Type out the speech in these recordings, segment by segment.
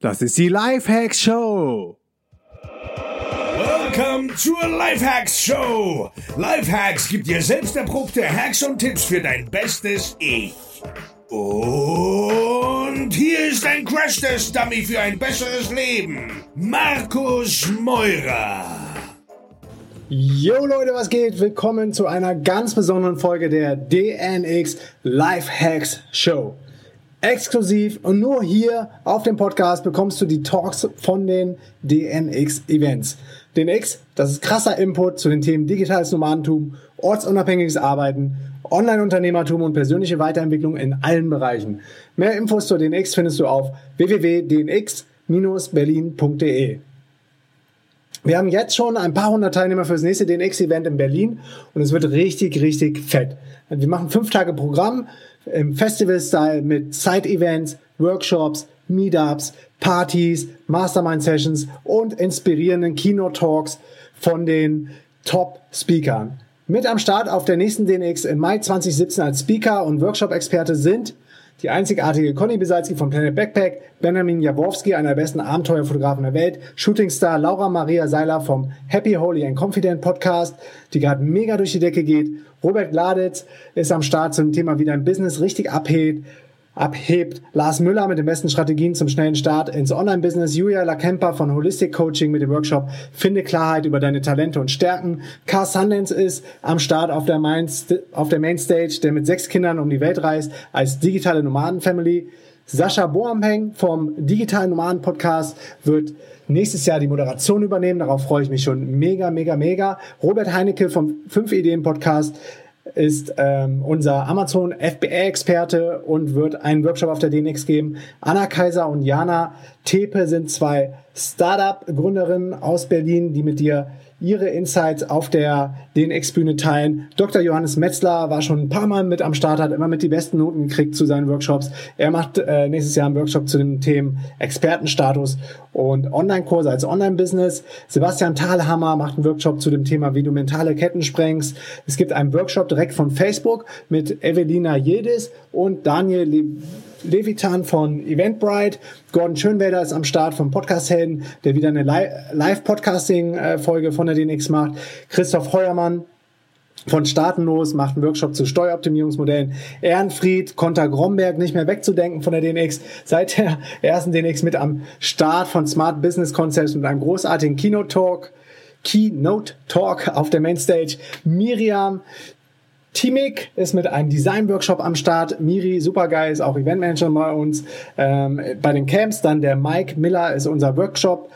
Das ist die Lifehacks Show. Welcome zur Lifehacks Show. Lifehacks gibt dir selbst erprobte Hacks und Tipps für dein bestes Ich. Und hier ist ein Crash-Test-Dummy für ein besseres Leben. Markus Meurer. Yo Leute, was geht? Willkommen zu einer ganz besonderen Folge der DNX Lifehacks Show. Exklusiv und nur hier auf dem Podcast bekommst du die Talks von den DNX Events. DNX, das ist krasser Input zu den Themen digitales Nomadentum, ortsunabhängiges Arbeiten, Online-Unternehmertum und persönliche Weiterentwicklung in allen Bereichen. Mehr Infos zur DNX findest du auf www.dnx-berlin.de. Wir haben jetzt schon ein paar hundert Teilnehmer für das nächste DNX-Event in Berlin und es wird richtig, richtig fett. Wir machen fünf Tage Programm im Festival-Style mit Side-Events, Workshops, Meetups, Partys, Mastermind-Sessions und inspirierenden Keynote-Talks von den Top-Speakern. Mit am Start auf der nächsten DNX im Mai 2017 als Speaker und Workshop-Experte sind die einzigartige Conny Besalski von Planet Backpack, Benjamin Jaworski, einer der besten Abenteuerfotografen der Welt, Shootingstar Laura Maria Seiler vom Happy, Holy and Confident Podcast, die gerade mega durch die Decke geht. Robert Gladitz ist am Start zum Thema, wie dein Business richtig abhebt abhebt. Lars Müller mit den besten Strategien zum schnellen Start ins Online-Business. Julia Lakemper von Holistic Coaching mit dem Workshop Finde Klarheit über deine Talente und Stärken. Car Sundance ist am Start auf der, Main, auf der Mainstage, der mit sechs Kindern um die Welt reist als digitale Nomaden-Family. Sascha Boampeng vom Digitalen Nomaden Podcast wird nächstes Jahr die Moderation übernehmen. Darauf freue ich mich schon mega, mega, mega. Robert Heinecke vom 5 Ideen Podcast ist ähm, unser Amazon FBA-Experte und wird einen Workshop auf der DNX geben. Anna Kaiser und Jana Tepe sind zwei Startup-Gründerinnen aus Berlin, die mit dir ihre Insights auf der DNX-Bühne teilen. Dr. Johannes Metzler war schon ein paar Mal mit am Start, hat immer mit die besten Noten gekriegt zu seinen Workshops. Er macht äh, nächstes Jahr einen Workshop zu den Themen Expertenstatus und Online-Kurse als Online-Business. Sebastian Thalhammer macht einen Workshop zu dem Thema, wie du mentale Ketten sprengst. Es gibt einen Workshop direkt von Facebook mit Evelina Jedis und Daniel Levitan von Eventbrite. Gordon Schönwälder ist am Start vom Podcast Helden, der wieder eine Live-Podcasting-Folge von der DNX macht. Christoph Heuermann von Staatenlos macht einen Workshop zu Steueroptimierungsmodellen. Ehrenfried, Konter Gromberg nicht mehr wegzudenken von der DNX. Seit der ersten DNX mit am Start von Smart Business Concepts mit einem großartigen Keynote Talk. Keynote Talk auf der Mainstage. Miriam Timik ist mit einem Design-Workshop am Start. Miri, supergeil, ist auch Eventmanager bei uns. Ähm, bei den Camps dann der Mike Miller ist unser Workshop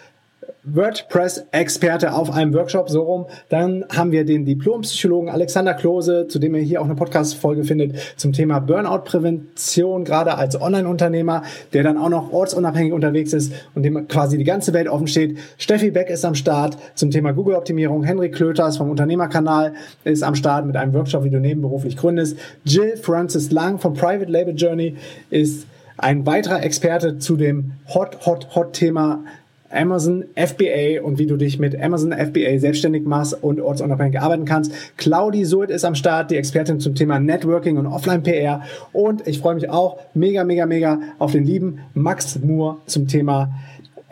WordPress-Experte auf einem Workshop, so rum. Dann haben wir den Diplompsychologen Alexander Klose, zu dem ihr hier auch eine Podcast-Folge findet, zum Thema Burnout-Prävention, gerade als Online-Unternehmer, der dann auch noch ortsunabhängig unterwegs ist und dem quasi die ganze Welt offen steht. Steffi Beck ist am Start zum Thema Google-Optimierung. Henrik Klöters vom Unternehmerkanal ist am Start mit einem Workshop, wie du nebenberuflich gründest. Jill Francis Lang vom Private Label Journey ist ein weiterer Experte zu dem Hot, Hot, Hot Thema Amazon FBA und wie du dich mit Amazon FBA selbstständig machst und ortsunabhängig arbeiten kannst. Claudi Sult ist am Start, die Expertin zum Thema Networking und Offline-PR. Und ich freue mich auch mega, mega, mega auf den lieben Max Moore zum Thema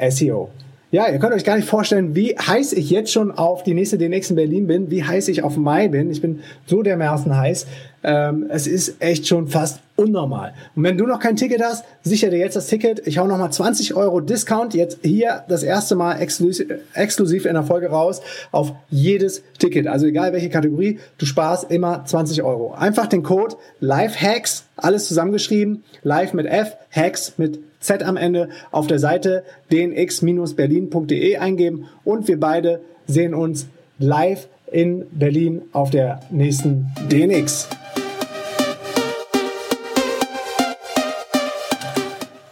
SEO. Ja, ihr könnt euch gar nicht vorstellen, wie heiß ich jetzt schon auf die nächste DNX in Berlin bin, wie heiß ich auf Mai bin. Ich bin so dermaßen heiß. Ähm, es ist echt schon fast unnormal. Und wenn du noch kein Ticket hast, sicher dir jetzt das Ticket. Ich hau nochmal 20 Euro Discount jetzt hier das erste Mal exklusiv, in der Folge raus auf jedes Ticket. Also egal welche Kategorie, du sparst immer 20 Euro. Einfach den Code LIFEHACKS, alles zusammengeschrieben, live mit F, Hacks mit Z am Ende auf der Seite dnx-berlin.de eingeben und wir beide sehen uns live in Berlin auf der nächsten DNX.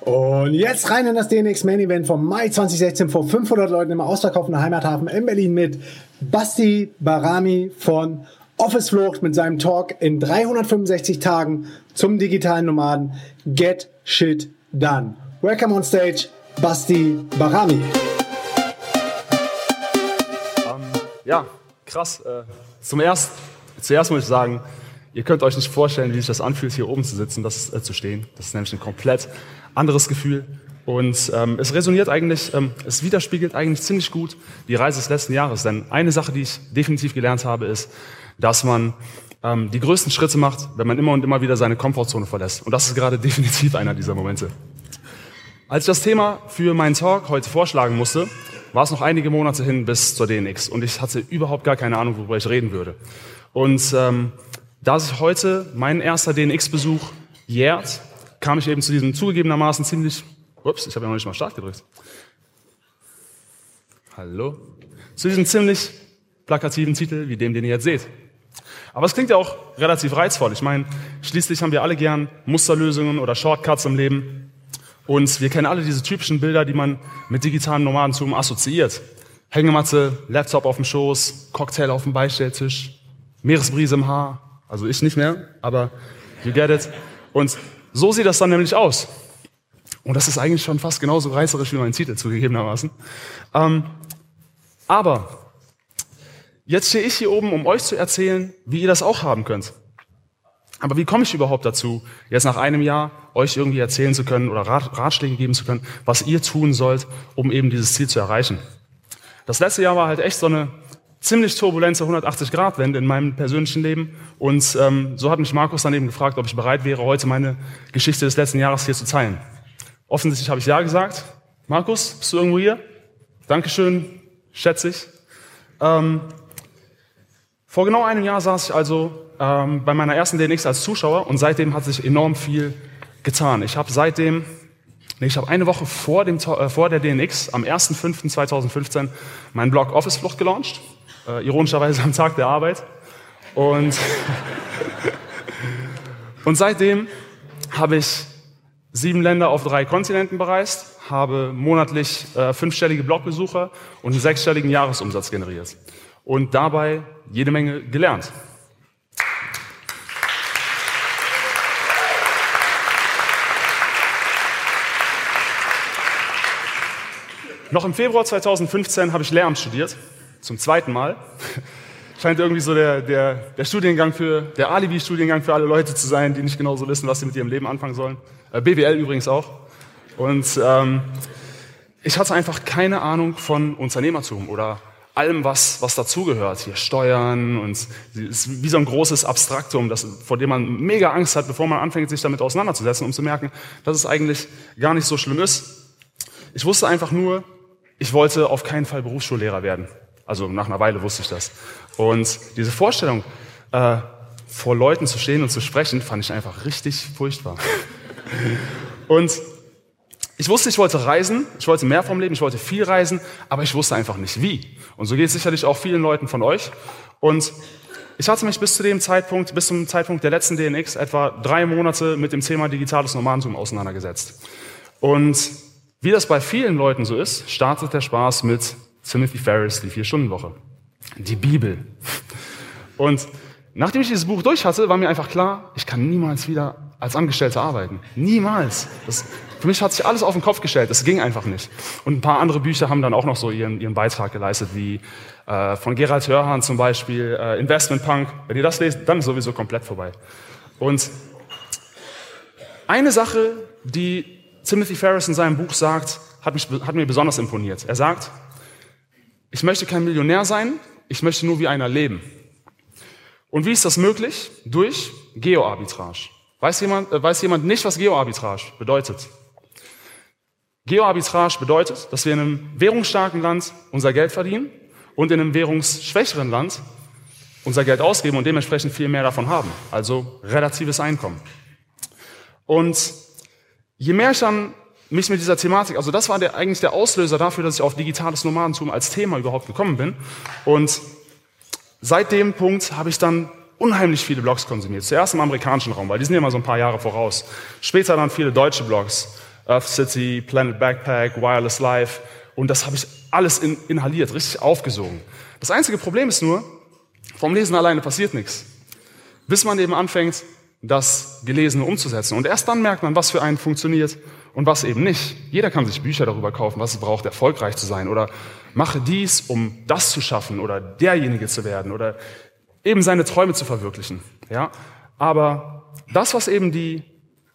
Und jetzt rein in das DNX Main Event vom Mai 2016 vor 500 Leuten im ausverkauften Heimathafen in Berlin mit Basti Barami von Office Flucht mit seinem Talk in 365 Tagen zum digitalen Nomaden Get Shit Done. Welcome on stage, Basti Barami. Um, ähm, ja, krass. Äh, zum erst, zuerst muss ich sagen, ihr könnt euch nicht vorstellen, wie sich das anfühlt, hier oben zu sitzen, das äh, zu stehen. Das ist nämlich ein komplett anderes Gefühl. Und ähm, es resoniert eigentlich, ähm, es widerspiegelt eigentlich ziemlich gut die Reise des letzten Jahres. Denn eine Sache, die ich definitiv gelernt habe, ist, dass man ähm, die größten Schritte macht, wenn man immer und immer wieder seine Komfortzone verlässt. Und das ist gerade definitiv einer dieser Momente. Als ich das Thema für meinen Talk heute vorschlagen musste, war es noch einige Monate hin bis zur DNX und ich hatte überhaupt gar keine Ahnung, worüber ich reden würde. Und ähm, da sich heute mein erster DNX-Besuch jährt, kam ich eben zu diesem zugegebenermaßen ziemlich, ups, ich habe ja noch nicht mal Start gedrückt. Hallo? Zu diesem ziemlich plakativen Titel wie dem, den ihr jetzt seht. Aber es klingt ja auch relativ reizvoll. Ich meine, schließlich haben wir alle gern Musterlösungen oder Shortcuts im Leben. Und wir kennen alle diese typischen Bilder, die man mit digitalen Nomadentum assoziiert. Hängematte, Laptop auf dem Schoß, Cocktail auf dem Beistelltisch, Meeresbrise im Haar. Also ich nicht mehr, aber you get it. Und so sieht das dann nämlich aus. Und das ist eigentlich schon fast genauso reißerisch wie mein Titel zugegebenermaßen. Ähm, aber jetzt stehe ich hier oben, um euch zu erzählen, wie ihr das auch haben könnt. Aber wie komme ich überhaupt dazu, jetzt nach einem Jahr euch irgendwie erzählen zu können oder Ratschläge geben zu können, was ihr tun sollt, um eben dieses Ziel zu erreichen? Das letzte Jahr war halt echt so eine ziemlich turbulente 180-Grad-Wende in meinem persönlichen Leben. Und ähm, so hat mich Markus dann eben gefragt, ob ich bereit wäre, heute meine Geschichte des letzten Jahres hier zu teilen. Offensichtlich habe ich ja gesagt. Markus, bist du irgendwo hier? Dankeschön, schätze ich. Ähm, vor genau einem Jahr saß ich also ähm, bei meiner ersten DNX als Zuschauer und seitdem hat sich enorm viel getan. Ich habe seitdem, nee, ich habe eine Woche vor, dem, äh, vor der DNX am 1.5.2015 meinen Blog Office Flucht gelauncht, äh, ironischerweise am Tag der Arbeit. Und, und seitdem habe ich sieben Länder auf drei Kontinenten bereist, habe monatlich äh, fünfstellige Blogbesucher und einen sechsstelligen Jahresumsatz generiert. Und dabei jede Menge gelernt. Noch im Februar 2015 habe ich Lehramt studiert, zum zweiten Mal. Scheint irgendwie so der, der, der Studiengang für, der Alibi-Studiengang für alle Leute zu sein, die nicht genau so wissen, was sie mit ihrem Leben anfangen sollen. Äh, BWL übrigens auch. Und ähm, ich hatte einfach keine Ahnung von Unternehmertum oder allem, was, was dazugehört. Hier Steuern und ist wie so ein großes Abstraktum, das, vor dem man mega Angst hat, bevor man anfängt, sich damit auseinanderzusetzen, um zu merken, dass es eigentlich gar nicht so schlimm ist. Ich wusste einfach nur, ich wollte auf keinen Fall Berufsschullehrer werden. Also nach einer Weile wusste ich das. Und diese Vorstellung, äh, vor Leuten zu stehen und zu sprechen, fand ich einfach richtig furchtbar. und ich wusste, ich wollte reisen, ich wollte mehr vom Leben, ich wollte viel reisen, aber ich wusste einfach nicht wie. Und so geht es sicherlich auch vielen Leuten von euch. Und ich hatte mich bis zu dem Zeitpunkt, bis zum Zeitpunkt der letzten DNX etwa drei Monate mit dem Thema digitales Nomadentum auseinandergesetzt. Und wie das bei vielen Leuten so ist, startet der Spaß mit Timothy Ferris, die Vier-Stunden-Woche. Die Bibel. Und nachdem ich dieses Buch durch hatte, war mir einfach klar, ich kann niemals wieder als Angestellter arbeiten. Niemals. Das, für mich hat sich alles auf den Kopf gestellt. Das ging einfach nicht. Und ein paar andere Bücher haben dann auch noch so ihren, ihren Beitrag geleistet, wie äh, von Gerald Hörhan zum Beispiel, äh, Investment Punk. Wenn ihr das lest, dann ist sowieso komplett vorbei. Und eine Sache, die Timothy Ferris in seinem Buch sagt, hat, mich, hat mir besonders imponiert. Er sagt, ich möchte kein Millionär sein, ich möchte nur wie einer leben. Und wie ist das möglich? Durch Geoarbitrage. Weiß jemand, äh, weiß jemand nicht, was Geoarbitrage bedeutet? Geoarbitrage bedeutet, dass wir in einem währungsstarken Land unser Geld verdienen und in einem währungsschwächeren Land unser Geld ausgeben und dementsprechend viel mehr davon haben. Also relatives Einkommen. Und je mehr ich dann mich mit dieser Thematik, also das war der, eigentlich der Auslöser dafür, dass ich auf digitales Nomadentum als Thema überhaupt gekommen bin. Und seit dem Punkt habe ich dann unheimlich viele Blogs konsumiert. Zuerst im amerikanischen Raum, weil die sind ja immer so ein paar Jahre voraus. Später dann viele deutsche Blogs. Earth City, Planet Backpack, Wireless Life. Und das habe ich alles in, inhaliert, richtig aufgesogen. Das einzige Problem ist nur, vom Lesen alleine passiert nichts. Bis man eben anfängt, das Gelesene umzusetzen. Und erst dann merkt man, was für einen funktioniert und was eben nicht. Jeder kann sich Bücher darüber kaufen, was es braucht, erfolgreich zu sein oder mache dies, um das zu schaffen oder derjenige zu werden oder eben seine Träume zu verwirklichen. Ja, aber das, was eben die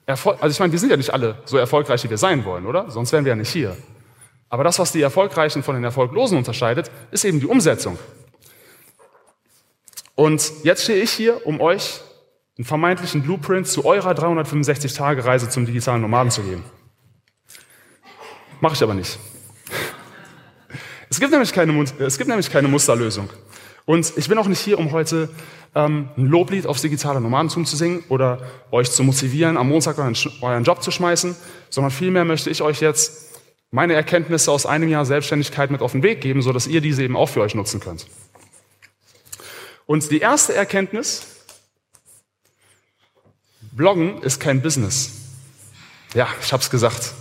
Erfol also ich meine, wir sind ja nicht alle so erfolgreich, wie wir sein wollen, oder? Sonst wären wir ja nicht hier. Aber das, was die Erfolgreichen von den Erfolglosen unterscheidet, ist eben die Umsetzung. Und jetzt stehe ich hier, um euch einen vermeintlichen Blueprint zu eurer 365-Tage-Reise zum digitalen Nomaden zu geben. Mache ich aber nicht. Es gibt, nämlich keine, es gibt nämlich keine Musterlösung. Und ich bin auch nicht hier, um heute ähm, ein Loblied aufs digitale Nomadentum zu singen oder euch zu motivieren, am Montag euren, euren Job zu schmeißen, sondern vielmehr möchte ich euch jetzt meine Erkenntnisse aus einem Jahr Selbstständigkeit mit auf den Weg geben, sodass ihr diese eben auch für euch nutzen könnt. Und die erste Erkenntnis, Bloggen ist kein Business. Ja, ich habe es gesagt.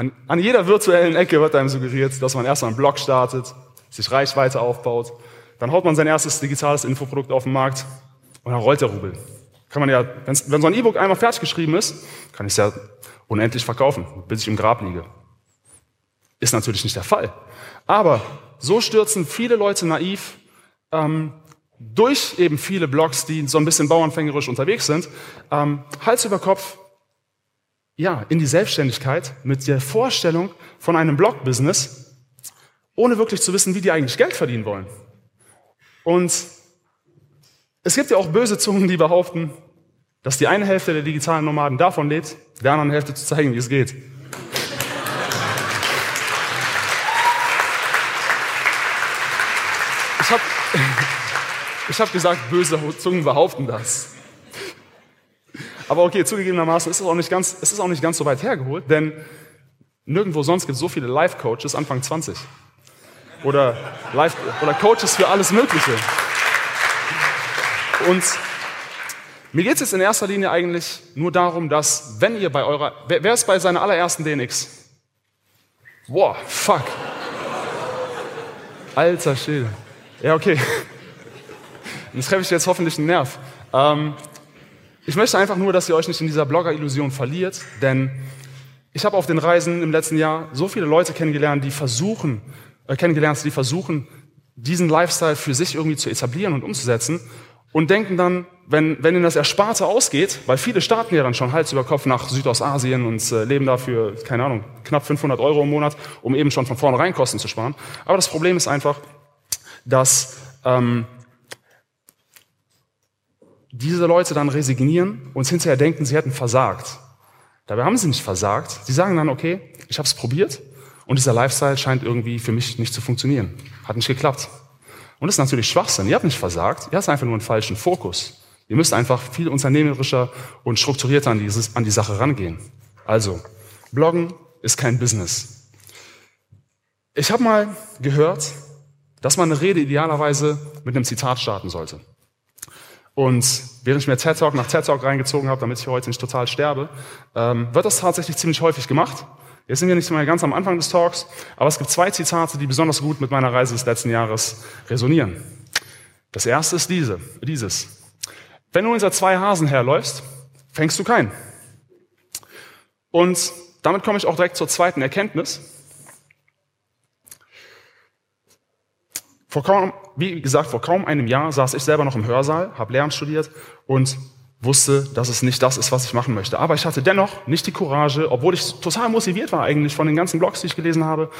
An, an, jeder virtuellen Ecke wird einem suggeriert, dass man erstmal einen Blog startet, sich Reichweite aufbaut, dann haut man sein erstes digitales Infoprodukt auf den Markt und dann rollt der Rubel. Kann man ja, wenn so ein E-Book einmal fertig geschrieben ist, kann ich es ja unendlich verkaufen, bis ich im Grab liege. Ist natürlich nicht der Fall. Aber so stürzen viele Leute naiv ähm, durch eben viele Blogs, die so ein bisschen bauernfängerisch unterwegs sind, ähm, Hals über Kopf ja, in die Selbstständigkeit mit der Vorstellung von einem Blog-Business, ohne wirklich zu wissen, wie die eigentlich Geld verdienen wollen. Und es gibt ja auch böse Zungen, die behaupten, dass die eine Hälfte der digitalen Nomaden davon lebt, der anderen Hälfte zu zeigen, wie es geht. Ich habe ich hab gesagt, böse Zungen behaupten das. Aber okay, zugegebenermaßen ist es auch nicht ganz, es ist auch nicht ganz so weit hergeholt, denn nirgendwo sonst gibt es so viele Life-Coaches Anfang 20. Oder, Life, oder Coaches für alles Mögliche. Und mir geht es jetzt in erster Linie eigentlich nur darum, dass, wenn ihr bei eurer, wer, wer ist bei seiner allerersten DNX? Boah, fuck. Alter Schädel. Ja, okay. Dann treffe ich jetzt hoffentlich einen Nerv. Ähm, ich möchte einfach nur, dass ihr euch nicht in dieser Blogger-Illusion verliert, denn ich habe auf den Reisen im letzten Jahr so viele Leute kennengelernt, die versuchen, äh, kennengelernt, die versuchen, diesen Lifestyle für sich irgendwie zu etablieren und umzusetzen und denken dann, wenn, wenn ihnen das Ersparte ausgeht, weil viele starten ja dann schon Hals über Kopf nach Südostasien und äh, leben dafür, keine Ahnung, knapp 500 Euro im Monat, um eben schon von vornherein Kosten zu sparen. Aber das Problem ist einfach, dass ähm, diese Leute dann resignieren und hinterher denken, sie hätten versagt. Dabei haben sie nicht versagt. Sie sagen dann, okay, ich habe es probiert und dieser Lifestyle scheint irgendwie für mich nicht zu funktionieren. Hat nicht geklappt. Und das ist natürlich Schwachsinn. Ihr habt nicht versagt, ihr habt einfach nur einen falschen Fokus. Ihr müsst einfach viel unternehmerischer und strukturierter an, dieses, an die Sache rangehen. Also, Bloggen ist kein Business. Ich habe mal gehört, dass man eine Rede idealerweise mit einem Zitat starten sollte. Und während ich mir TED Talk nach TED Talk reingezogen habe, damit ich heute nicht total sterbe, ähm, wird das tatsächlich ziemlich häufig gemacht. Jetzt sind wir nicht mehr ganz am Anfang des Talks, aber es gibt zwei Zitate, die besonders gut mit meiner Reise des letzten Jahres resonieren. Das erste ist diese, dieses. Wenn du hinter zwei Hasen herläufst, fängst du keinen. Und damit komme ich auch direkt zur zweiten Erkenntnis. Vor kaum, wie gesagt, vor kaum einem Jahr saß ich selber noch im Hörsaal, habe Lehramt studiert und wusste, dass es nicht das ist, was ich machen möchte. Aber ich hatte dennoch nicht die Courage, obwohl ich total motiviert war eigentlich von den ganzen Blogs, die ich gelesen habe,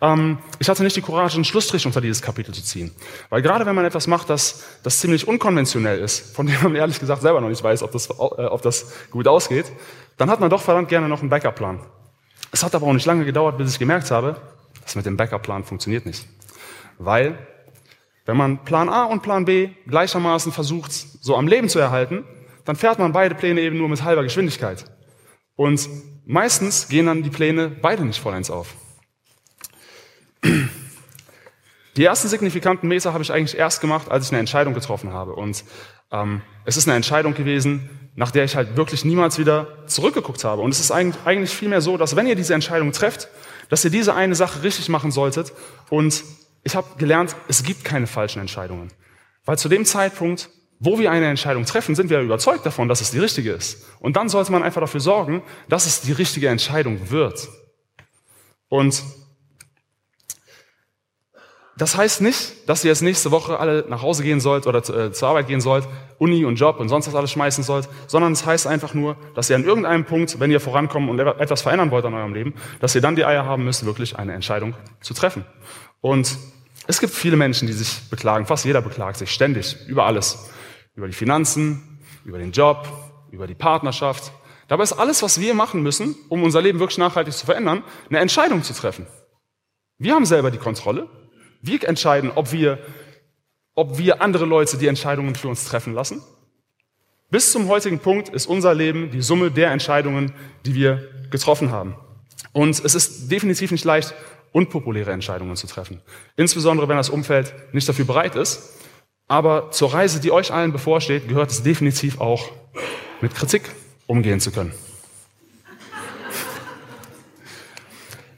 ähm, ich hatte nicht die Courage, einen Schlussstrich unter dieses Kapitel zu ziehen. Weil gerade wenn man etwas macht, das, das ziemlich unkonventionell ist, von dem man ehrlich gesagt selber noch nicht weiß, ob das, äh, ob das gut ausgeht, dann hat man doch verdammt gerne noch einen Backup-Plan. Es hat aber auch nicht lange gedauert, bis ich gemerkt habe, das mit dem Backup-Plan funktioniert nicht. Weil, wenn man Plan A und Plan B gleichermaßen versucht, so am Leben zu erhalten, dann fährt man beide Pläne eben nur mit halber Geschwindigkeit. Und meistens gehen dann die Pläne beide nicht vollends auf. Die ersten signifikanten Meter habe ich eigentlich erst gemacht, als ich eine Entscheidung getroffen habe. Und ähm, es ist eine Entscheidung gewesen, nach der ich halt wirklich niemals wieder zurückgeguckt habe. Und es ist eigentlich, eigentlich vielmehr so, dass wenn ihr diese Entscheidung trefft, dass ihr diese eine Sache richtig machen solltet. Und ich habe gelernt, es gibt keine falschen Entscheidungen. Weil zu dem Zeitpunkt, wo wir eine Entscheidung treffen, sind wir überzeugt davon, dass es die richtige ist. Und dann sollte man einfach dafür sorgen, dass es die richtige Entscheidung wird. Und das heißt nicht, dass ihr jetzt nächste Woche alle nach Hause gehen sollt oder äh, zur Arbeit gehen sollt, Uni und Job und sonst was alles schmeißen sollt, sondern es heißt einfach nur, dass ihr an irgendeinem Punkt, wenn ihr vorankommen und etwas verändern wollt an eurem Leben, dass ihr dann die Eier haben müsst, wirklich eine Entscheidung zu treffen. Und es gibt viele Menschen, die sich beklagen, fast jeder beklagt sich ständig über alles. Über die Finanzen, über den Job, über die Partnerschaft. Dabei ist alles, was wir machen müssen, um unser Leben wirklich nachhaltig zu verändern, eine Entscheidung zu treffen. Wir haben selber die Kontrolle. Wir entscheiden, ob wir, ob wir andere Leute die Entscheidungen für uns treffen lassen. Bis zum heutigen Punkt ist unser Leben die Summe der Entscheidungen, die wir getroffen haben. Und es ist definitiv nicht leicht, unpopuläre Entscheidungen zu treffen. Insbesondere, wenn das Umfeld nicht dafür bereit ist. Aber zur Reise, die euch allen bevorsteht, gehört es definitiv auch, mit Kritik umgehen zu können.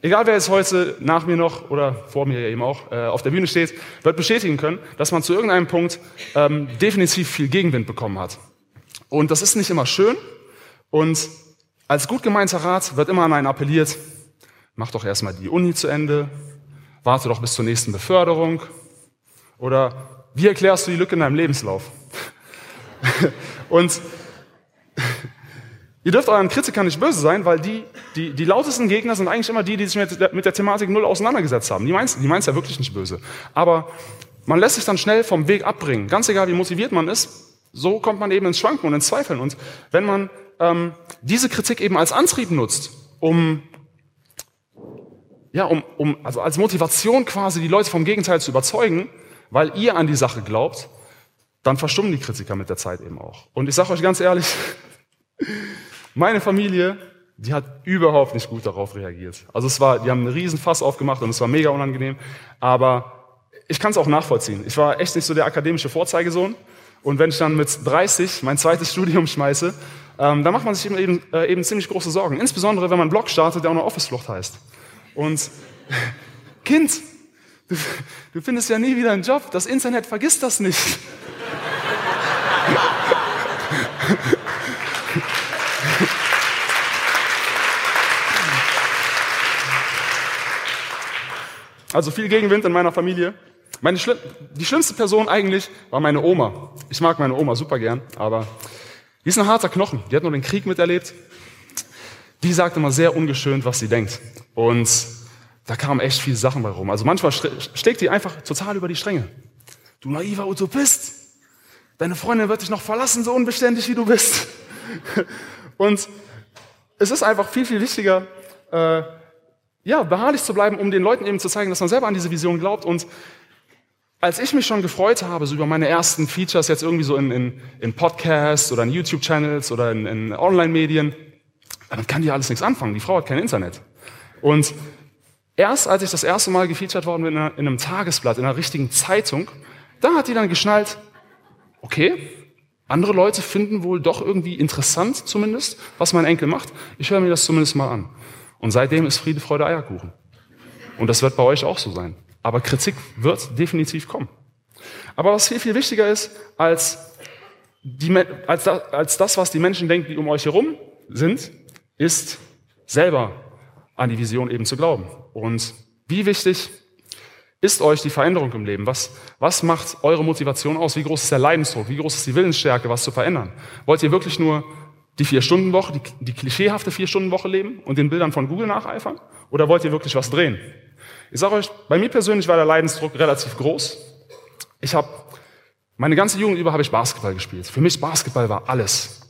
Egal wer jetzt heute nach mir noch oder vor mir eben auch äh, auf der Bühne steht, wird bestätigen können, dass man zu irgendeinem Punkt ähm, definitiv viel Gegenwind bekommen hat. Und das ist nicht immer schön. Und als gut gemeinter Rat wird immer an einen appelliert, mach doch erstmal die Uni zu Ende, warte doch bis zur nächsten Beförderung. Oder wie erklärst du die Lücke in deinem Lebenslauf? Und Ihr dürft euren Kritikern nicht böse sein, weil die, die, die lautesten Gegner sind eigentlich immer die, die sich mit der, mit der Thematik null auseinandergesetzt haben. Die meinen die meint's ja wirklich nicht böse. Aber man lässt sich dann schnell vom Weg abbringen. Ganz egal, wie motiviert man ist, so kommt man eben ins Schwanken und ins Zweifeln. Und wenn man ähm, diese Kritik eben als Antrieb nutzt, um ja, um, um also als Motivation quasi die Leute vom Gegenteil zu überzeugen, weil ihr an die Sache glaubt, dann verstummen die Kritiker mit der Zeit eben auch. Und ich sage euch ganz ehrlich, meine Familie, die hat überhaupt nicht gut darauf reagiert. Also es war, die haben einen riesen Fass aufgemacht und es war mega unangenehm. Aber ich kann es auch nachvollziehen. Ich war echt nicht so der akademische Vorzeigesohn. Und wenn ich dann mit 30 mein zweites Studium schmeiße, ähm, dann macht man sich eben, eben, äh, eben ziemlich große Sorgen. Insbesondere, wenn man einen Blog startet, der auch noch Office-Flucht heißt. Und Kind, du, du findest ja nie wieder einen Job. Das Internet vergisst das nicht. Also viel Gegenwind in meiner Familie. Meine Schli die schlimmste Person eigentlich war meine Oma. Ich mag meine Oma super gern, aber die ist ein harter Knochen. Die hat nur den Krieg miterlebt. Die sagt immer sehr ungeschönt, was sie denkt. Und da kamen echt viele Sachen bei rum. Also manchmal schlägt die einfach total über die Stränge. Du naiver Utopist. Deine Freundin wird dich noch verlassen, so unbeständig wie du bist. Und es ist einfach viel, viel wichtiger, äh, ja, beharrlich zu bleiben, um den Leuten eben zu zeigen, dass man selber an diese Vision glaubt. Und als ich mich schon gefreut habe, so über meine ersten Features jetzt irgendwie so in, in, in Podcasts oder in YouTube-Channels oder in, in Online-Medien, dann kann die alles nichts anfangen. Die Frau hat kein Internet. Und erst als ich das erste Mal gefeatured worden bin in, einem Tagesblatt, in einer richtigen Zeitung, da hat die dann geschnallt, okay, andere Leute finden wohl doch irgendwie interessant zumindest, was mein Enkel macht. Ich höre mir das zumindest mal an. Und seitdem ist Friede, Freude, Eierkuchen. Und das wird bei euch auch so sein. Aber Kritik wird definitiv kommen. Aber was viel, viel wichtiger ist, als, die, als, das, als das, was die Menschen denken, die um euch herum sind, ist selber an die Vision eben zu glauben. Und wie wichtig ist euch die Veränderung im Leben? Was, was macht eure Motivation aus? Wie groß ist der Leidensdruck? Wie groß ist die Willensstärke, was zu verändern? Wollt ihr wirklich nur die Vier-Stunden-Woche, die, die klischeehafte Vier-Stunden-Woche leben und den Bildern von Google nacheifern? Oder wollt ihr wirklich was drehen? Ich sage euch, bei mir persönlich war der Leidensdruck relativ groß. Ich habe meine ganze Jugend über habe ich Basketball gespielt. Für mich Basketball war alles.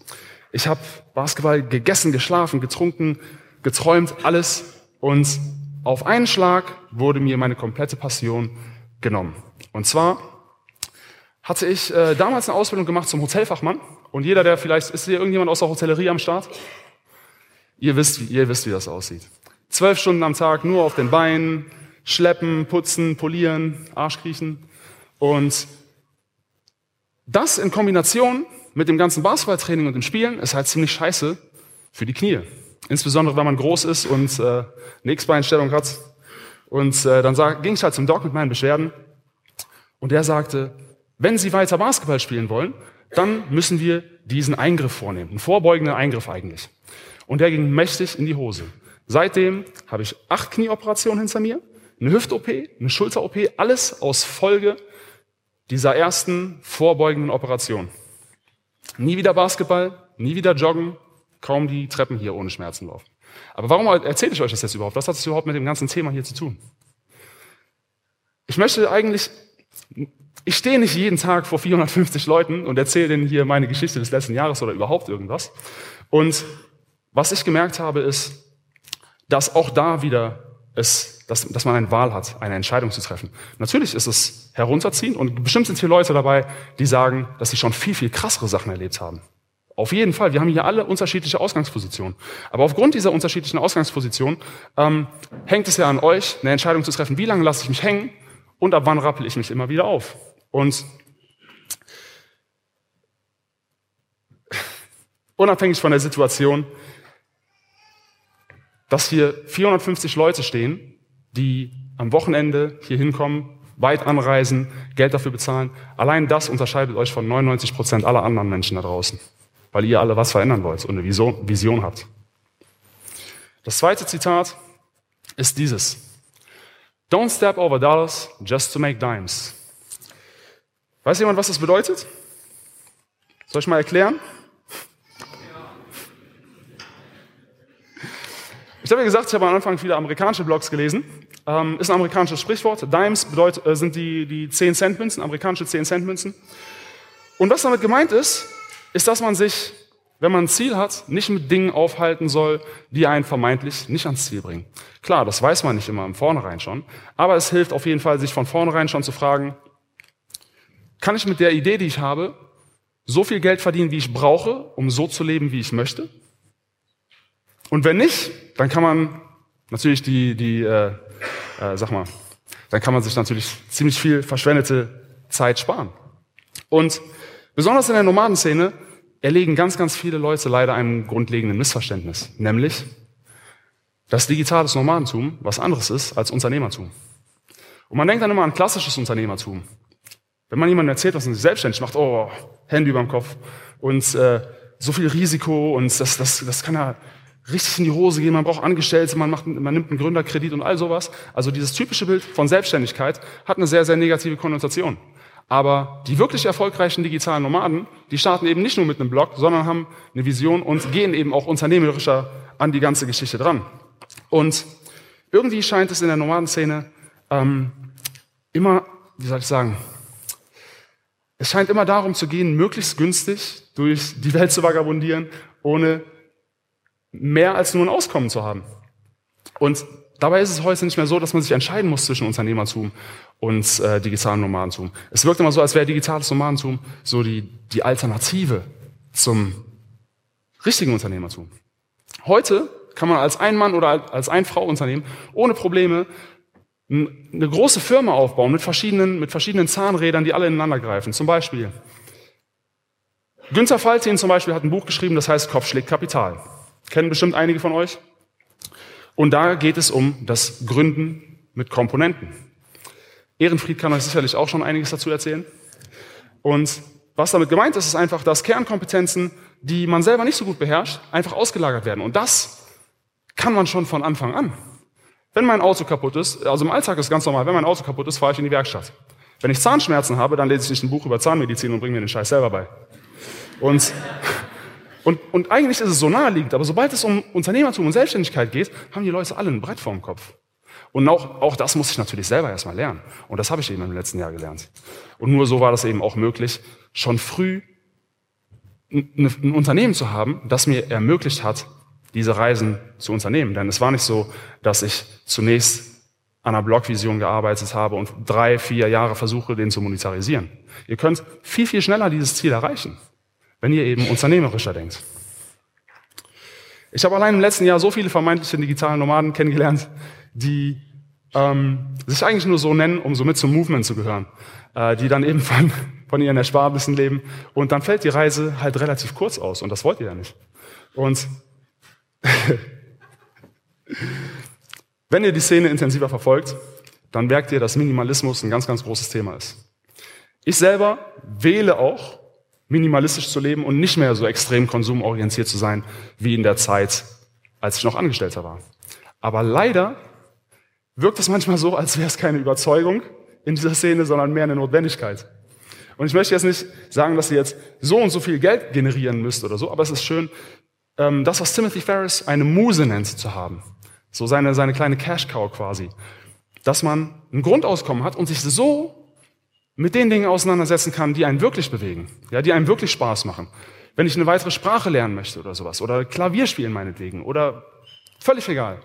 Ich habe Basketball gegessen, geschlafen, getrunken, geträumt, alles. Und auf einen Schlag wurde mir meine komplette Passion genommen. Und zwar hatte ich äh, damals eine Ausbildung gemacht zum Hotelfachmann und jeder, der vielleicht, ist hier irgendjemand aus der Hotellerie am Start? Ihr wisst, ihr wisst, wie das aussieht. Zwölf Stunden am Tag nur auf den Beinen, schleppen, putzen, polieren, Arschkriechen. Und das in Kombination mit dem ganzen Basketballtraining und dem Spielen ist halt ziemlich scheiße für die Knie. Insbesondere, wenn man groß ist und äh, eine X-Beinstellung hat. Und äh, dann ging ich halt zum Doc mit meinen Beschwerden. Und der sagte, wenn Sie weiter Basketball spielen wollen, dann müssen wir diesen Eingriff vornehmen. Ein vorbeugender Eingriff eigentlich. Und der ging mächtig in die Hose. Seitdem habe ich acht Knieoperationen hinter mir, eine Hüft-OP, eine Schulter-OP, alles aus Folge dieser ersten vorbeugenden Operation. Nie wieder Basketball, nie wieder joggen, kaum die Treppen hier ohne Schmerzen laufen. Aber warum erzähle ich euch das jetzt überhaupt? Was hat es überhaupt mit dem ganzen Thema hier zu tun? Ich möchte eigentlich, ich stehe nicht jeden Tag vor 450 Leuten und erzähle denen hier meine Geschichte des letzten Jahres oder überhaupt irgendwas. Und was ich gemerkt habe, ist, dass auch da wieder es, dass, dass man eine Wahl hat, eine Entscheidung zu treffen. Natürlich ist es herunterziehen und bestimmt sind hier Leute dabei, die sagen, dass sie schon viel, viel krassere Sachen erlebt haben. Auf jeden Fall. Wir haben hier alle unterschiedliche Ausgangspositionen. Aber aufgrund dieser unterschiedlichen Ausgangspositionen ähm, hängt es ja an euch, eine Entscheidung zu treffen, wie lange lasse ich mich hängen und ab wann rappel ich mich immer wieder auf. Und unabhängig von der Situation, dass hier 450 Leute stehen, die am Wochenende hier hinkommen, weit anreisen, Geld dafür bezahlen. Allein das unterscheidet euch von 99 Prozent aller anderen Menschen da draußen, weil ihr alle was verändern wollt und eine Vision, habt. Das zweite Zitat ist dieses. Don't step over dollars just to make dimes. Weiß jemand, was das bedeutet? Soll ich mal erklären? Ich habe ja gesagt, ich habe am Anfang viele amerikanische Blogs gelesen. Ähm, ist ein amerikanisches Sprichwort. Dimes bedeutet, äh, sind die, die 10 Cent Münzen, amerikanische 10 Cent Münzen. Und was damit gemeint ist, ist, dass man sich, wenn man ein Ziel hat, nicht mit Dingen aufhalten soll, die einen vermeintlich nicht ans Ziel bringen. Klar, das weiß man nicht immer im Vornherein schon, aber es hilft auf jeden Fall, sich von vornherein schon zu fragen, kann ich mit der Idee, die ich habe, so viel Geld verdienen, wie ich brauche, um so zu leben, wie ich möchte? Und wenn nicht, dann kann man natürlich die, die äh, äh, sag mal, dann kann man sich natürlich ziemlich viel verschwendete Zeit sparen. Und besonders in der Nomadenszene erlegen ganz, ganz viele Leute leider einem grundlegenden Missverständnis, nämlich, dass digitales Nomadentum was anderes ist als Unternehmertum. Und man denkt dann immer an klassisches Unternehmertum. Wenn man jemandem erzählt, was man sich selbstständig macht, oh, Hände über dem Kopf und äh, so viel Risiko und das, das, das kann ja richtig in die Hose gehen, man braucht Angestellte, man, macht, man nimmt einen Gründerkredit und all sowas. Also dieses typische Bild von Selbstständigkeit hat eine sehr, sehr negative Konnotation. Aber die wirklich erfolgreichen digitalen Nomaden, die starten eben nicht nur mit einem Blog, sondern haben eine Vision und gehen eben auch unternehmerischer an die ganze Geschichte dran. Und irgendwie scheint es in der Nomadenszene ähm, immer, wie soll ich sagen, es scheint immer darum zu gehen, möglichst günstig durch die Welt zu vagabundieren, ohne mehr als nur ein Auskommen zu haben. Und dabei ist es heute nicht mehr so, dass man sich entscheiden muss zwischen Unternehmertum und äh, digitalem Nomadentum. Es wirkt immer so, als wäre digitales Nomadentum so die, die Alternative zum richtigen Unternehmertum. Heute kann man als ein Mann oder als ein Frau Unternehmen ohne Probleme eine große Firma aufbauen mit verschiedenen, mit verschiedenen Zahnrädern, die alle ineinander greifen. Zum Beispiel Günther Faltin zum Beispiel hat ein Buch geschrieben, das heißt Kopf schlägt Kapital. Kennen bestimmt einige von euch. Und da geht es um das Gründen mit Komponenten. Ehrenfried kann euch sicherlich auch schon einiges dazu erzählen. Und was damit gemeint ist, ist einfach, dass Kernkompetenzen, die man selber nicht so gut beherrscht, einfach ausgelagert werden. Und das kann man schon von Anfang an. Wenn mein Auto kaputt ist, also im Alltag ist ganz normal, wenn mein Auto kaputt ist, fahre ich in die Werkstatt. Wenn ich Zahnschmerzen habe, dann lese ich nicht ein Buch über Zahnmedizin und bringe mir den Scheiß selber bei. Und und, und eigentlich ist es so naheliegend, aber sobald es um Unternehmertum und Selbstständigkeit geht, haben die Leute alle ein Brett vorm Kopf. Und auch, auch das muss ich natürlich selber erstmal lernen. Und das habe ich eben im letzten Jahr gelernt. Und nur so war das eben auch möglich, schon früh ein, Unternehmen zu haben, das mir ermöglicht hat, diese Reisen zu unternehmen. Denn es war nicht so, dass ich zunächst an einer Blogvision gearbeitet habe und drei, vier Jahre versuche, den zu monetarisieren. Ihr könnt viel, viel schneller dieses Ziel erreichen wenn ihr eben unternehmerischer denkt. Ich habe allein im letzten Jahr so viele vermeintliche digitale Nomaden kennengelernt, die ähm, sich eigentlich nur so nennen, um so mit zum Movement zu gehören, äh, die dann eben von, von ihren Ersparnissen leben und dann fällt die Reise halt relativ kurz aus und das wollt ihr ja nicht. Und wenn ihr die Szene intensiver verfolgt, dann merkt ihr, dass Minimalismus ein ganz, ganz großes Thema ist. Ich selber wähle auch minimalistisch zu leben und nicht mehr so extrem konsumorientiert zu sein wie in der Zeit, als ich noch Angestellter war. Aber leider wirkt es manchmal so, als wäre es keine Überzeugung in dieser Szene, sondern mehr eine Notwendigkeit. Und ich möchte jetzt nicht sagen, dass ihr jetzt so und so viel Geld generieren müsst oder so, aber es ist schön, ähm, das, was Timothy Ferris eine Muse nennt, zu haben. So seine, seine kleine Cash-Cow quasi. Dass man ein Grundauskommen hat und sich so mit den Dingen auseinandersetzen kann, die einen wirklich bewegen, ja, die einem wirklich Spaß machen. Wenn ich eine weitere Sprache lernen möchte oder sowas, oder Klavier spielen meinetwegen, oder völlig egal.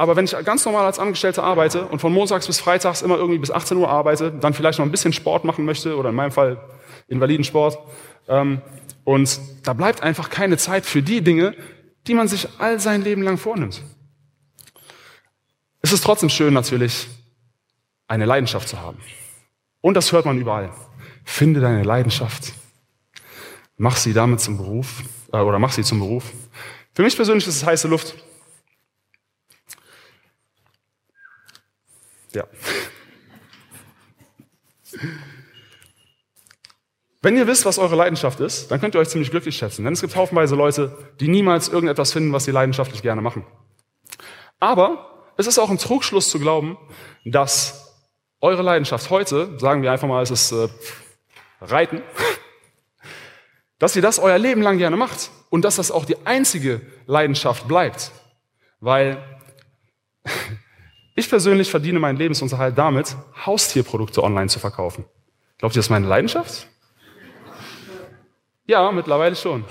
Aber wenn ich ganz normal als Angestellter arbeite und von montags bis freitags immer irgendwie bis 18 Uhr arbeite, dann vielleicht noch ein bisschen Sport machen möchte, oder in meinem Fall Invalidensport, ähm, und da bleibt einfach keine Zeit für die Dinge, die man sich all sein Leben lang vornimmt. Es ist trotzdem schön natürlich, eine Leidenschaft zu haben. Und das hört man überall. Finde deine Leidenschaft. Mach sie damit zum Beruf äh, oder mach sie zum Beruf. Für mich persönlich ist es heiße Luft. Ja. Wenn ihr wisst, was eure Leidenschaft ist, dann könnt ihr euch ziemlich glücklich schätzen. Denn es gibt haufenweise Leute, die niemals irgendetwas finden, was sie leidenschaftlich gerne machen. Aber es ist auch ein Trugschluss zu glauben, dass eure Leidenschaft heute, sagen wir einfach mal, es ist äh, Reiten, dass ihr das euer Leben lang gerne macht und dass das auch die einzige Leidenschaft bleibt. Weil ich persönlich verdiene meinen Lebensunterhalt damit, Haustierprodukte online zu verkaufen. Glaubt ihr, das ist meine Leidenschaft? Ja, mittlerweile schon.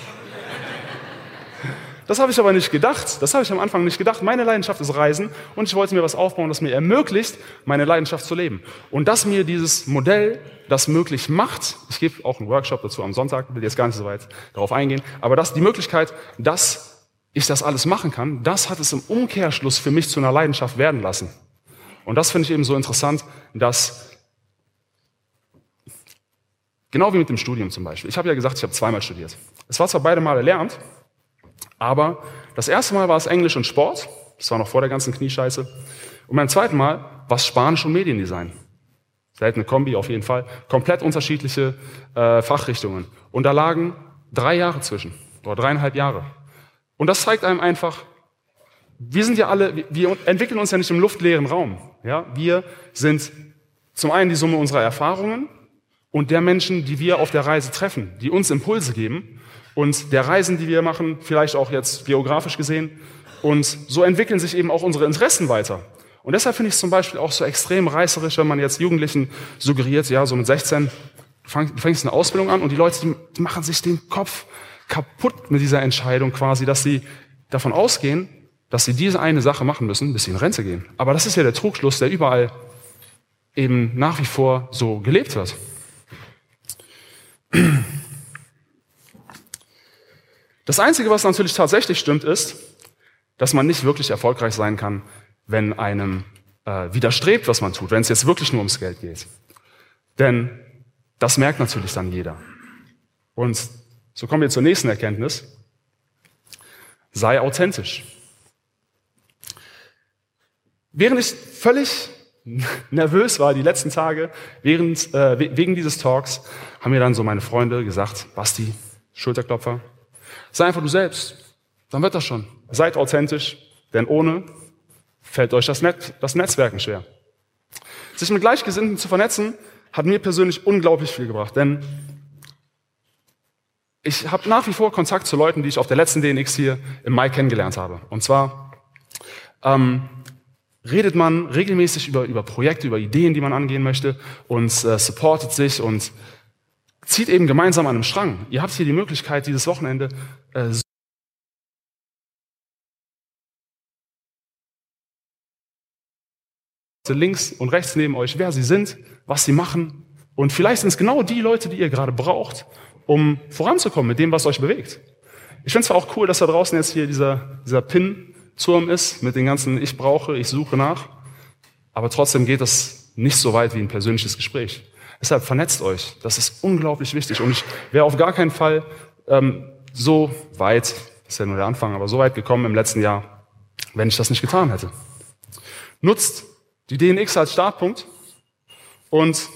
Das habe ich aber nicht gedacht. Das habe ich am Anfang nicht gedacht. Meine Leidenschaft ist Reisen und ich wollte mir was aufbauen, das mir ermöglicht, meine Leidenschaft zu leben. Und dass mir dieses Modell das möglich macht, ich gebe auch einen Workshop dazu am Sonntag, will jetzt gar nicht so weit darauf eingehen, aber dass die Möglichkeit, dass ich das alles machen kann, das hat es im Umkehrschluss für mich zu einer Leidenschaft werden lassen. Und das finde ich eben so interessant, dass Genau wie mit dem Studium zum Beispiel. Ich habe ja gesagt, ich habe zweimal studiert. Es war zwar beide Male erlernt, aber das erste Mal war es Englisch und Sport. Das war noch vor der ganzen Kniescheiße. Und beim zweiten Mal war es Spanisch und Mediendesign. Seltene Kombi auf jeden Fall. Komplett unterschiedliche äh, Fachrichtungen. Und da lagen drei Jahre zwischen. Oder dreieinhalb Jahre. Und das zeigt einem einfach, wir sind ja alle, wir entwickeln uns ja nicht im luftleeren Raum. Ja, wir sind zum einen die Summe unserer Erfahrungen und der Menschen, die wir auf der Reise treffen, die uns Impulse geben und der Reisen, die wir machen, vielleicht auch jetzt geografisch gesehen. Und so entwickeln sich eben auch unsere Interessen weiter. Und deshalb finde ich es zum Beispiel auch so extrem reißerisch, wenn man jetzt Jugendlichen suggeriert, ja, so mit 16, du fängst eine Ausbildung an und die Leute, die, machen sich den Kopf kaputt mit dieser Entscheidung quasi, dass sie davon ausgehen, dass sie diese eine Sache machen müssen, bis sie in Rente gehen. Aber das ist ja der Trugschluss, der überall eben nach wie vor so gelebt wird. Das Einzige, was natürlich tatsächlich stimmt, ist, dass man nicht wirklich erfolgreich sein kann, wenn einem äh, widerstrebt, was man tut, wenn es jetzt wirklich nur ums Geld geht. Denn das merkt natürlich dann jeder. Und so kommen wir zur nächsten Erkenntnis. Sei authentisch. Während ich völlig nervös war die letzten Tage, während, äh, wegen dieses Talks, haben mir dann so meine Freunde gesagt, Basti, Schulterklopfer, Sei einfach du selbst. Dann wird das schon. Seid authentisch, denn ohne fällt euch das, Net das Netzwerken schwer. Sich mit Gleichgesinnten zu vernetzen, hat mir persönlich unglaublich viel gebracht, denn ich habe nach wie vor Kontakt zu Leuten, die ich auf der letzten DNX hier im Mai kennengelernt habe. Und zwar ähm, redet man regelmäßig über, über Projekte, über Ideen, die man angehen möchte und äh, supportet sich und zieht eben gemeinsam an einem Strang. Ihr habt hier die Möglichkeit, dieses Wochenende äh, links und rechts neben euch, wer sie sind, was sie machen. Und vielleicht sind es genau die Leute, die ihr gerade braucht, um voranzukommen mit dem, was euch bewegt. Ich finde es zwar auch cool, dass da draußen jetzt hier dieser, dieser Pin-Turm ist mit den ganzen Ich brauche, ich suche nach. Aber trotzdem geht das nicht so weit wie ein persönliches Gespräch. Deshalb vernetzt euch. Das ist unglaublich wichtig. Und ich wäre auf gar keinen Fall ähm, so weit, das ist ja nur der Anfang, aber so weit gekommen im letzten Jahr, wenn ich das nicht getan hätte. Nutzt die DNX als Startpunkt und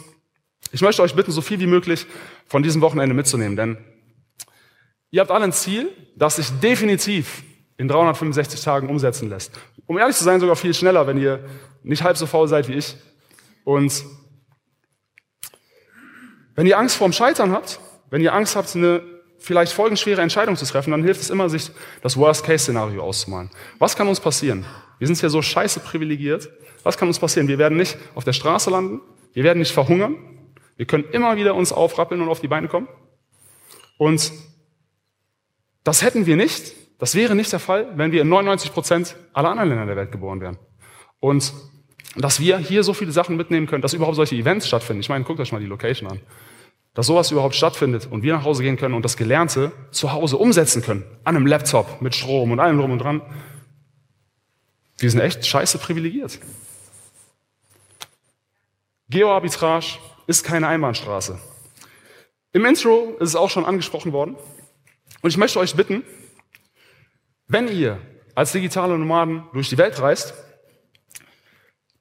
ich möchte euch bitten, so viel wie möglich von diesem Wochenende mitzunehmen, denn ihr habt alle ein Ziel, das sich definitiv in 365 Tagen umsetzen lässt. Um ehrlich zu sein, sogar viel schneller, wenn ihr nicht halb so faul seid wie ich. Und wenn ihr Angst vorm Scheitern habt, wenn ihr Angst habt, eine vielleicht folgenschwere Entscheidung zu treffen, dann hilft es immer, sich das Worst-Case-Szenario auszumalen. Was kann uns passieren? Wir sind hier so scheiße privilegiert. Was kann uns passieren? Wir werden nicht auf der Straße landen. Wir werden nicht verhungern. Wir können immer wieder uns aufrappeln und auf die Beine kommen. Und das hätten wir nicht. Das wäre nicht der Fall, wenn wir in 99 Prozent aller anderen Länder der Welt geboren wären. Und dass wir hier so viele Sachen mitnehmen können, dass überhaupt solche Events stattfinden. Ich meine, guckt euch mal die Location an. Dass sowas überhaupt stattfindet und wir nach Hause gehen können und das Gelernte zu Hause umsetzen können. An einem Laptop, mit Strom und allem drum und dran. Wir sind echt scheiße privilegiert. Geoarbitrage ist keine Einbahnstraße. Im Intro ist es auch schon angesprochen worden. Und ich möchte euch bitten, wenn ihr als digitale Nomaden durch die Welt reist,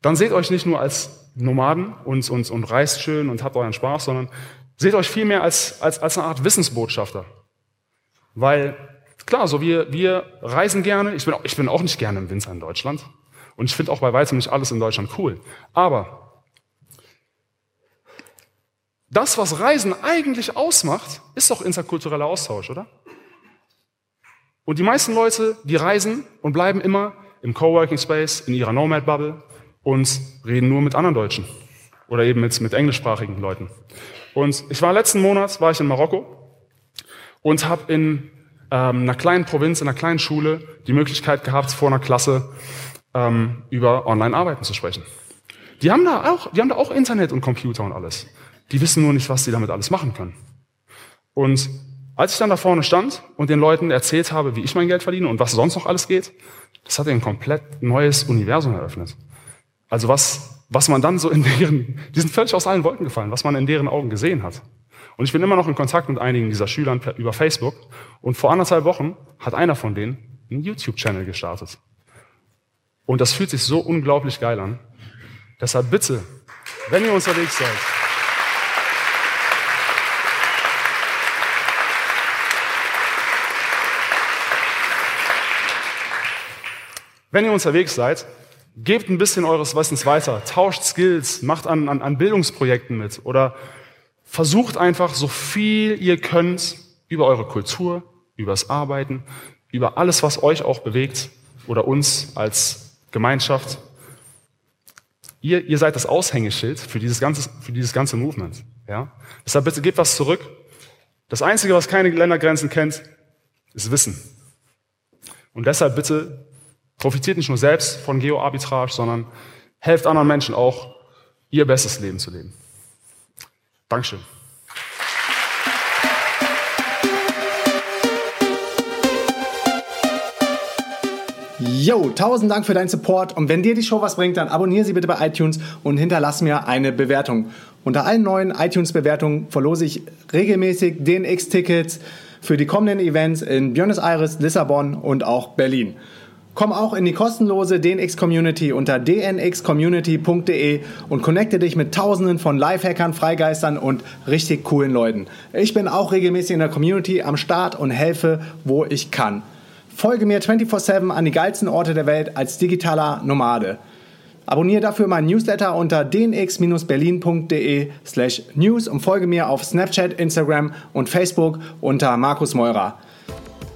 dann seht euch nicht nur als Nomaden und, und, und reist schön und habt euren Spaß, sondern seht euch vielmehr als, als, als eine Art Wissensbotschafter. Weil, klar, so wir, wir reisen gerne. Ich bin, auch, ich bin auch nicht gerne im Winter in Deutschland. Und ich finde auch bei weitem nicht alles in Deutschland cool. Aber das, was Reisen eigentlich ausmacht, ist doch interkultureller Austausch, oder? Und die meisten Leute, die reisen und bleiben immer im Coworking Space, in ihrer Nomad Bubble und reden nur mit anderen Deutschen oder eben mit, mit englischsprachigen Leuten. Und ich war letzten Monat, war ich in Marokko und habe in ähm, einer kleinen Provinz, in einer kleinen Schule die Möglichkeit gehabt, vor einer Klasse ähm, über Online-Arbeiten zu sprechen. Die haben da auch, die haben da auch Internet und Computer und alles. Die wissen nur nicht, was sie damit alles machen können. Und als ich dann da vorne stand und den Leuten erzählt habe, wie ich mein Geld verdiene und was sonst noch alles geht, das hat ein komplett neues Universum eröffnet. Also was, was man dann so in deren, die sind völlig aus allen Wolken gefallen, was man in deren Augen gesehen hat. Und ich bin immer noch in Kontakt mit einigen dieser Schülern über Facebook. Und vor anderthalb Wochen hat einer von denen einen YouTube-Channel gestartet. Und das fühlt sich so unglaublich geil an. Deshalb bitte, wenn ihr unterwegs seid, Wenn ihr unterwegs seid, gebt ein bisschen eures Wissens weiter, tauscht Skills, macht an, an, an Bildungsprojekten mit oder versucht einfach so viel ihr könnt über eure Kultur, übers Arbeiten, über alles, was euch auch bewegt oder uns als Gemeinschaft. Ihr, ihr seid das Aushängeschild für dieses ganze, für dieses ganze Movement. Ja? Deshalb bitte gebt was zurück. Das Einzige, was keine Ländergrenzen kennt, ist Wissen. Und deshalb bitte Profitiert nicht nur selbst von Geoarbitrage, sondern helft anderen Menschen auch, ihr bestes Leben zu leben. Dankeschön. Yo, tausend Dank für deinen Support und wenn dir die Show was bringt, dann abonniere sie bitte bei iTunes und hinterlass mir eine Bewertung. Unter allen neuen iTunes-Bewertungen verlose ich regelmäßig DNX-Tickets für die kommenden Events in Buenos Aires, Lissabon und auch Berlin. Komm auch in die kostenlose DNX Community unter dnxcommunity.de und connecte dich mit tausenden von Lifehackern, Freigeistern und richtig coolen Leuten. Ich bin auch regelmäßig in der Community am Start und helfe, wo ich kann. Folge mir 24/7 an die geilsten Orte der Welt als digitaler Nomade. Abonniere dafür meinen Newsletter unter dnx-berlin.de slash news und folge mir auf Snapchat, Instagram und Facebook unter Markus Meurer.